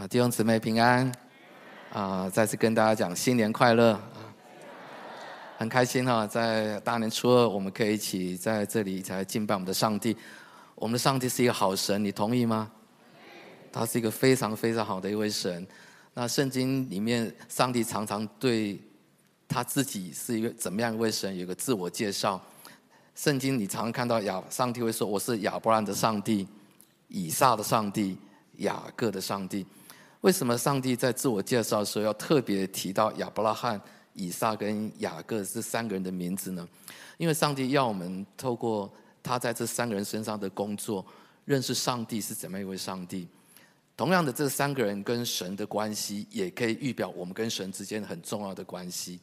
啊，弟兄姊妹平安！啊，再次跟大家讲新年快乐！很开心哈，在大年初二我们可以一起在这里一起来敬拜我们的上帝。我们的上帝是一个好神，你同意吗？他是一个非常非常好的一位神。那圣经里面，上帝常常对他自己是一个怎么样一位神，有个自我介绍。圣经你常常看到亚上帝会说：“我是亚伯兰的上帝，以撒的上帝，雅各的上帝。”为什么上帝在自我介绍的时候要特别提到亚伯拉罕、以撒跟雅各这三个人的名字呢？因为上帝要我们透过他在这三个人身上的工作，认识上帝是怎么一位上帝。同样的，这三个人跟神的关系，也可以预表我们跟神之间很重要的关系。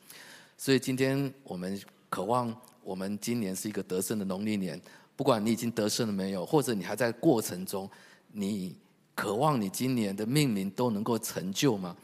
所以今天我们渴望，我们今年是一个得胜的农历年。不管你已经得胜了没有，或者你还在过程中，你。渴望你今年的命名都能够成就吗？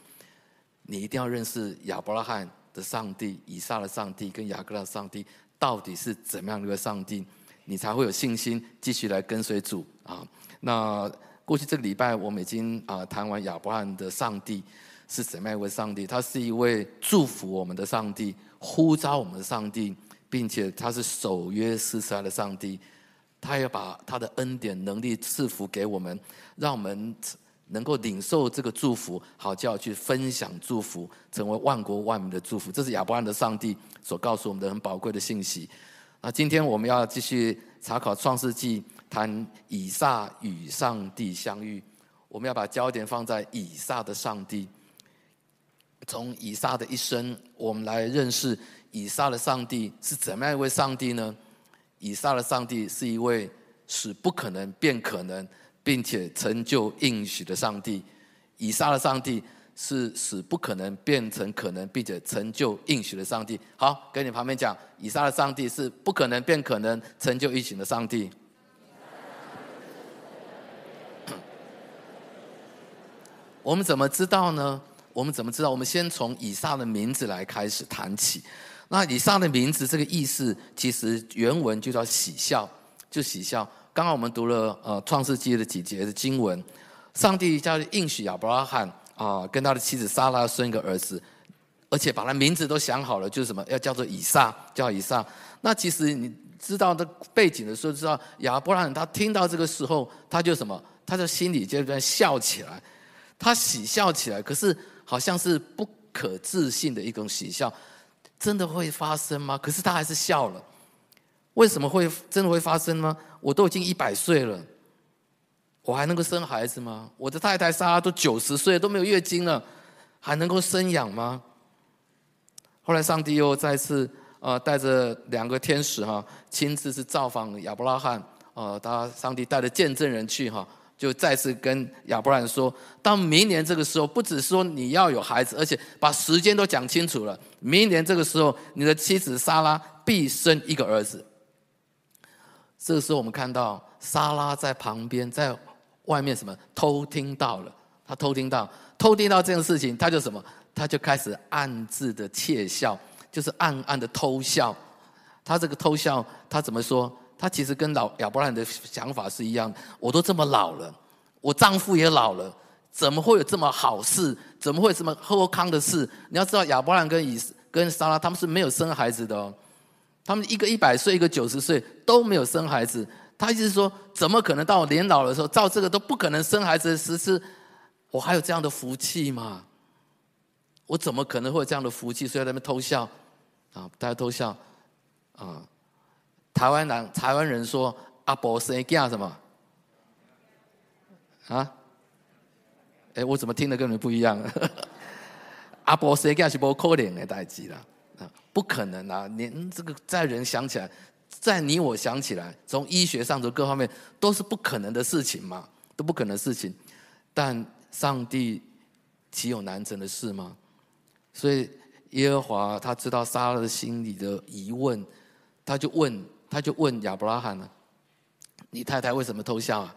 你一定要认识亚伯拉罕的上帝、以撒的上帝跟雅各的上帝到底是怎么样的一个上帝，你才会有信心继续来跟随主啊。那过去这个礼拜我们已经啊谈完亚伯拉罕的上帝是怎么样一位上帝，他是一位祝福我们的上帝、呼召我们的上帝，并且他是守约施慈的上帝。他要把他的恩典能力赐福给我们，让我们能够领受这个祝福，好叫去分享祝福，成为万国万民的祝福。这是亚伯兰的上帝所告诉我们的很宝贵的信息。那今天我们要继续查考创世纪，谈以撒与上帝相遇。我们要把焦点放在以撒的上帝，从以撒的一生，我们来认识以撒的上帝是怎么样一位上帝呢？以撒的上帝是一位使不可能变可能，并且成就应许的上帝。以撒的上帝是使不可能变成可能，并且成就应许的上帝。好，跟你旁边讲，以撒的上帝是不可能变可能，成就应许的上帝。我们怎么知道呢？我们怎么知道？我们先从以撒的名字来开始谈起。那以撒的名字这个意思，其实原文就叫喜笑，就喜笑。刚刚我们读了呃创世纪的几节的经文，上帝叫应许亚伯拉罕啊，跟他的妻子撒拉生一个儿子，而且把他名字都想好了，就是什么要叫做以撒，叫以撒。那其实你知道的背景的时候，知道亚伯拉罕他听到这个时候，他就什么，他就心里就在笑起来，他喜笑起来，可是好像是不可置信的一种喜笑。真的会发生吗？可是他还是笑了。为什么会真的会发生吗？我都已经一百岁了，我还能够生孩子吗？我的太太莎拉都九十岁都没有月经了，还能够生养吗？后来上帝又再次啊带着两个天使哈，亲自是造访亚伯拉罕啊，他上帝带着见证人去哈。就再次跟亚伯兰说，到明年这个时候，不只说你要有孩子，而且把时间都讲清楚了。明年这个时候，你的妻子撒拉必生一个儿子。这个时候，我们看到撒拉在旁边，在外面什么偷听到了，他偷听到，偷听到这件事情，他就什么，他就开始暗自的窃笑，就是暗暗的偷笑。他这个偷笑，他怎么说？他其实跟老亚伯兰的想法是一样，我都这么老了，我丈夫也老了，怎么会有这么好事？怎么会有这么好康的事？你要知道，亚伯兰跟以跟撒拉他们是没有生孩子的哦，他们一个一百岁，一个九十岁都没有生孩子。他意思是说，怎么可能到我年老的时候，照这个都不可能生孩子的时次，我还有这样的福气吗？我怎么可能会有这样的福气？所以在那边偷笑啊，大家偷笑啊。台湾人，台湾人说阿伯生囝什么？啊？哎，我怎么听的跟你们不一样？阿伯生囝是不可能的代志啦，啊，不可能啊！连这个在人想起来，在你我想起来，从医学上的各方面都是不可能的事情嘛，都不可能的事情。但上帝岂有难成的事吗？所以耶和华他知道撒拉的心里的疑问，他就问。他就问亚伯拉罕呢：“你太太为什么偷笑啊？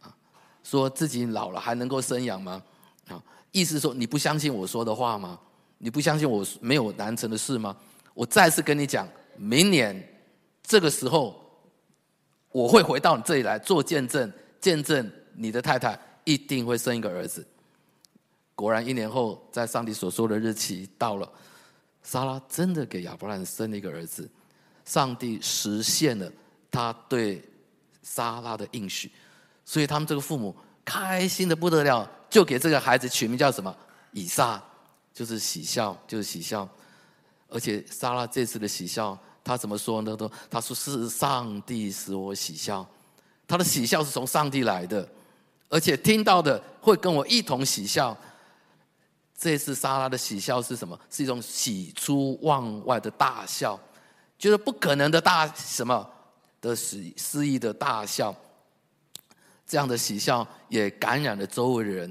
啊，说自己老了还能够生养吗？啊，意思说你不相信我说的话吗？你不相信我没有难成的事吗？我再次跟你讲，明年这个时候我会回到你这里来做见证，见证你的太太一定会生一个儿子。果然一年后，在上帝所说的日期到了，莎拉真的给亚伯兰生了一个儿子。上帝实现了他对撒拉的应许，所以他们这个父母开心的不得了，就给这个孩子取名叫什么？以撒，就是喜笑，就是喜笑。而且撒拉这次的喜笑，他怎么说呢？都他说是上帝使我喜笑，他的喜笑是从上帝来的，而且听到的会跟我一同喜笑。这次撒拉的喜笑是什么？是一种喜出望外的大笑。就是不可能的大什么的肆肆意的大笑，这样的喜笑也感染了周围的人。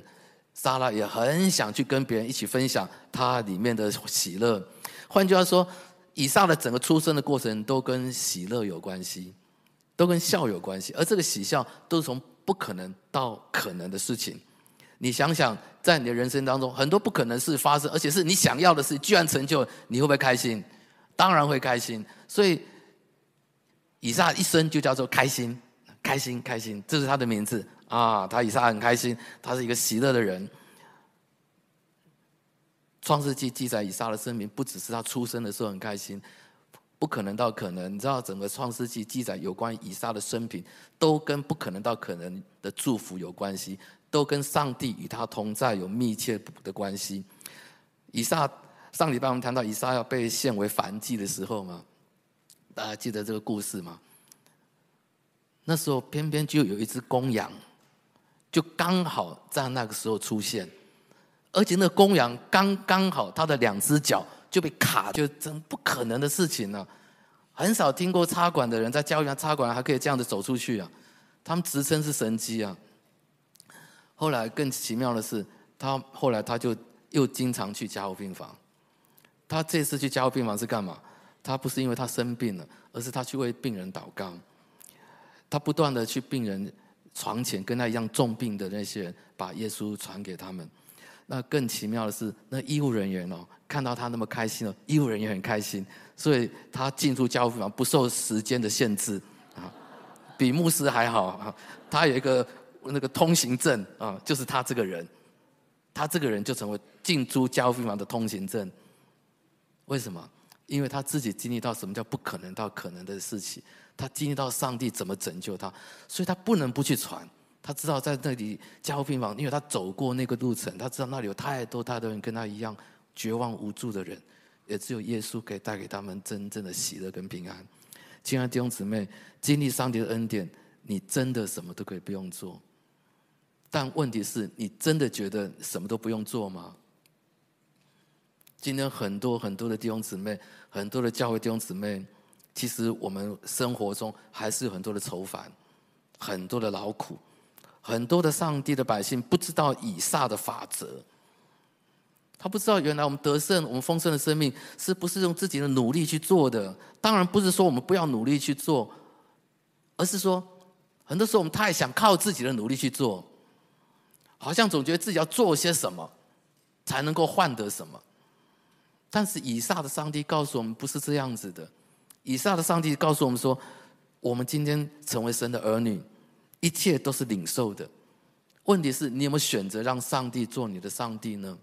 莎拉也很想去跟别人一起分享他里面的喜乐。换句话说，以撒的整个出生的过程都跟喜乐有关系，都跟笑有关系。而这个喜笑都是从不可能到可能的事情。你想想，在你的人生当中，很多不可能事发生，而且是你想要的事居然成就，你会不会开心？当然会开心，所以以撒一生就叫做开心，开心，开心，这是他的名字啊。他以撒很开心，他是一个喜乐的人。创世纪记载以撒的生命，不只是他出生的时候很开心，不可能到可能。你知道，整个创世纪记载有关以撒的生平，都跟不可能到可能的祝福有关系，都跟上帝与他同在有密切的关系。以撒。上礼拜我们谈到以撒要被献为燔祭的时候嘛，大家记得这个故事吗？那时候偏偏就有一只公羊，就刚好在那个时候出现，而且那公羊刚刚好它的两只脚就被卡，就真不可能的事情呢、啊。很少听过插管的人在教会插管还可以这样子走出去啊，他们自称是神迹啊。后来更奇妙的是，他后来他就又经常去加护病房。他这次去加护病房是干嘛？他不是因为他生病了，而是他去为病人祷告。他不断的去病人床前，跟他一样重病的那些人，把耶稣传给他们。那更奇妙的是，那医护人员哦，看到他那么开心哦，医护人员很开心，所以他进出加护病房不受时间的限制啊，比牧师还好啊。他有一个那个通行证啊，就是他这个人，他这个人就成为进出加护病房的通行证。为什么？因为他自己经历到什么叫不可能到可能的事情，他经历到上帝怎么拯救他，所以他不能不去传。他知道在那里加护病房，因为他走过那个路程，他知道那里有太多太多人跟他一样绝望无助的人，也只有耶稣可以带给他们真正的喜乐跟平安。亲爱的弟兄姊妹，经历上帝的恩典，你真的什么都可以不用做，但问题是你真的觉得什么都不用做吗？今天很多很多的弟兄姊妹，很多的教会弟兄姊妹，其实我们生活中还是有很多的愁烦，很多的劳苦，很多的上帝的百姓不知道以撒的法则，他不知道原来我们得胜、我们丰盛的生命是不是用自己的努力去做的？当然不是说我们不要努力去做，而是说很多时候我们太想靠自己的努力去做，好像总觉得自己要做些什么才能够换得什么。但是以撒的上帝告诉我们，不是这样子的。以撒的上帝告诉我们说，我们今天成为神的儿女，一切都是领受的。问题是你有没有选择让上帝做你的上帝呢？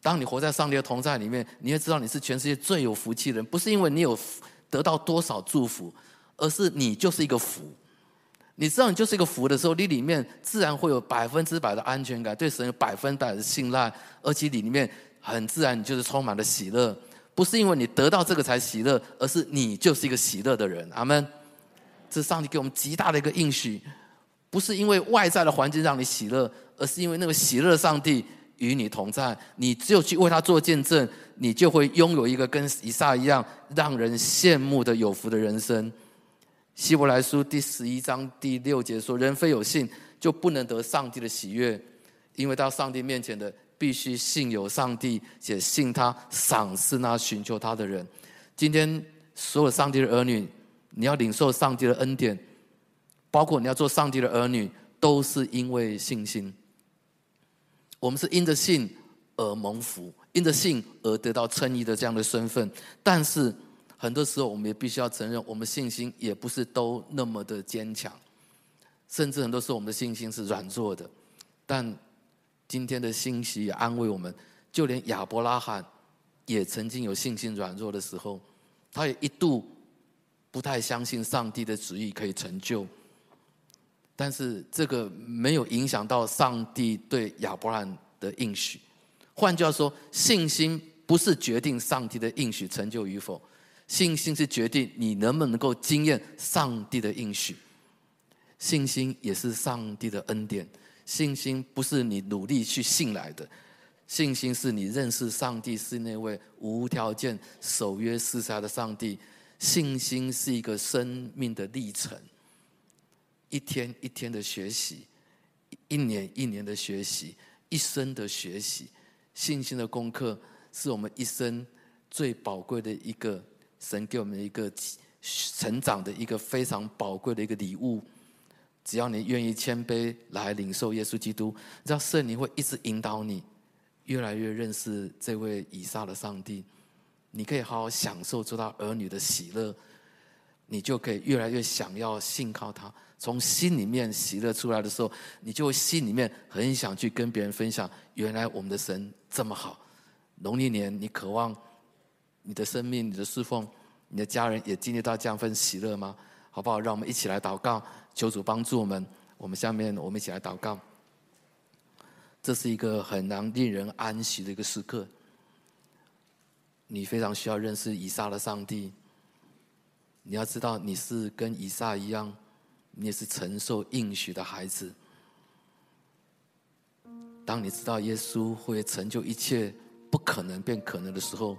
当你活在上帝的同在里面，你会知道你是全世界最有福气的人，不是因为你有得到多少祝福，而是你就是一个福。你知道你就是一个福的时候，你里面自然会有百分之百的安全感，对神有百分百的信赖，而且你里面。很自然，你就是充满了喜乐，不是因为你得到这个才喜乐，而是你就是一个喜乐的人。阿门。这上帝给我们极大的一个应许，不是因为外在的环境让你喜乐，而是因为那个喜乐上帝与你同在。你只有去为他做见证，你就会拥有一个跟以撒一样让人羡慕的有福的人生。希伯来书第十一章第六节说：“人非有信，就不能得上帝的喜悦，因为到上帝面前的。”必须信有上帝，且信他赏赐那寻求他的人。今天所有上帝的儿女，你要领受上帝的恩典，包括你要做上帝的儿女，都是因为信心。我们是因着信而蒙福，因着信而得到称义的这样的身份。但是很多时候，我们也必须要承认，我们信心也不是都那么的坚强，甚至很多时候我们的信心是软弱的。但今天的信息也安慰我们，就连亚伯拉罕也曾经有信心软弱的时候，他也一度不太相信上帝的旨意可以成就。但是这个没有影响到上帝对亚伯拉罕的应许。换句话说，信心不是决定上帝的应许成就与否，信心是决定你能不能够经验上帝的应许。信心也是上帝的恩典。信心不是你努力去信来的，信心是你认识上帝是那位无条件守约施杀的上帝。信心是一个生命的历程，一天一天的学习，一年一年的学习，一生的学习。信心的功课是我们一生最宝贵的一个神给我们一个成长的一个非常宝贵的一个礼物。只要你愿意谦卑来领受耶稣基督，你知道圣灵会一直引导你，越来越认识这位以撒的上帝。你可以好好享受做到儿女的喜乐，你就可以越来越想要信靠他。从心里面喜乐出来的时候，你就心里面很想去跟别人分享，原来我们的神这么好。农历年，你渴望你的生命、你的侍奉、你的家人也经历到这样份喜乐吗？好不好？让我们一起来祷告。求主帮助我们，我们下面我们一起来祷告。这是一个很难令人安息的一个时刻。你非常需要认识以撒的上帝。你要知道，你是跟以撒一样，你也是承受应许的孩子。当你知道耶稣会成就一切不可能变可能的时候，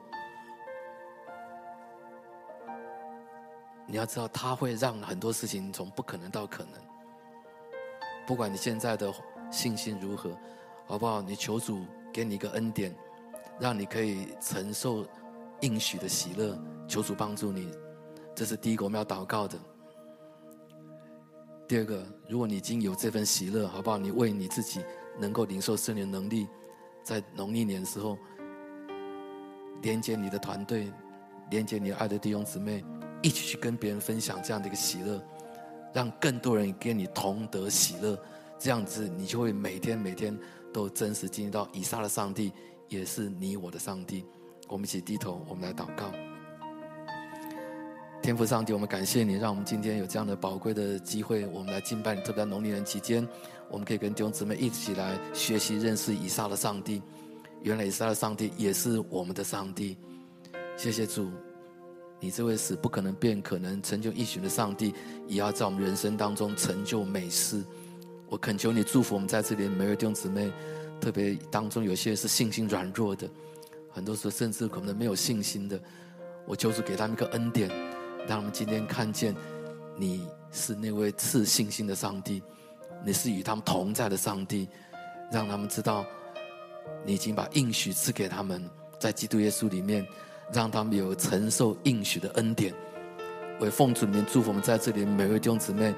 你要知道，他会让很多事情从不可能到可能。不管你现在的信心如何，好不好？你求主给你一个恩典，让你可以承受应许的喜乐。求主帮助你，这是第一个我们要祷告的。第二个，如果你已经有这份喜乐，好不好？你为你自己能够领受圣灵能力，在农历年的时候，连接你的团队，连接你爱的弟兄姊妹。一起去跟别人分享这样的一个喜乐，让更多人跟你同得喜乐，这样子你就会每天每天都真实经历到以撒的上帝也是你我的上帝。我们一起低头，我们来祷告。天父上帝，我们感谢你，让我们今天有这样的宝贵的机会，我们来敬拜你。特别在农历年期间，我们可以跟弟兄姊妹一起来学习认识以撒的上帝。原来以撒的上帝也是我们的上帝。谢谢主。你这位使不可能变可能、成就应许的上帝，也要在我们人生当中成就美事。我恳求你祝福我们在这里的每位弟兄姊妹，特别当中有些是信心软弱的，很多时候甚至可能没有信心的。我就是给他们一个恩典，让他们今天看见你是那位赐信心的上帝，你是与他们同在的上帝，让他们知道你已经把应许赐给他们，在基督耶稣里面。让他们有承受应许的恩典，为奉主名祝福我们在这里每位弟兄姊妹，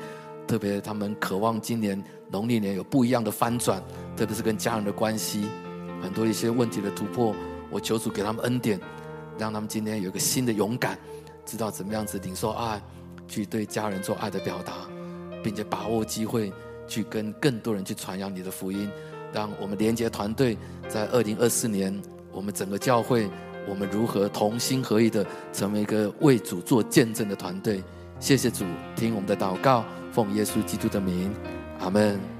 特别他们渴望今年农历年有不一样的翻转，特别是跟家人的关系，很多一些问题的突破。我求主给他们恩典，让他们今天有一个新的勇敢，知道怎么样子领受爱，去对家人做爱的表达，并且把握机会去跟更多人去传扬你的福音。让我们连结团队在二零二四年，我们整个教会。我们如何同心合意的成为一个为主做见证的团队？谢谢主，听我们的祷告，奉耶稣基督的名，阿门。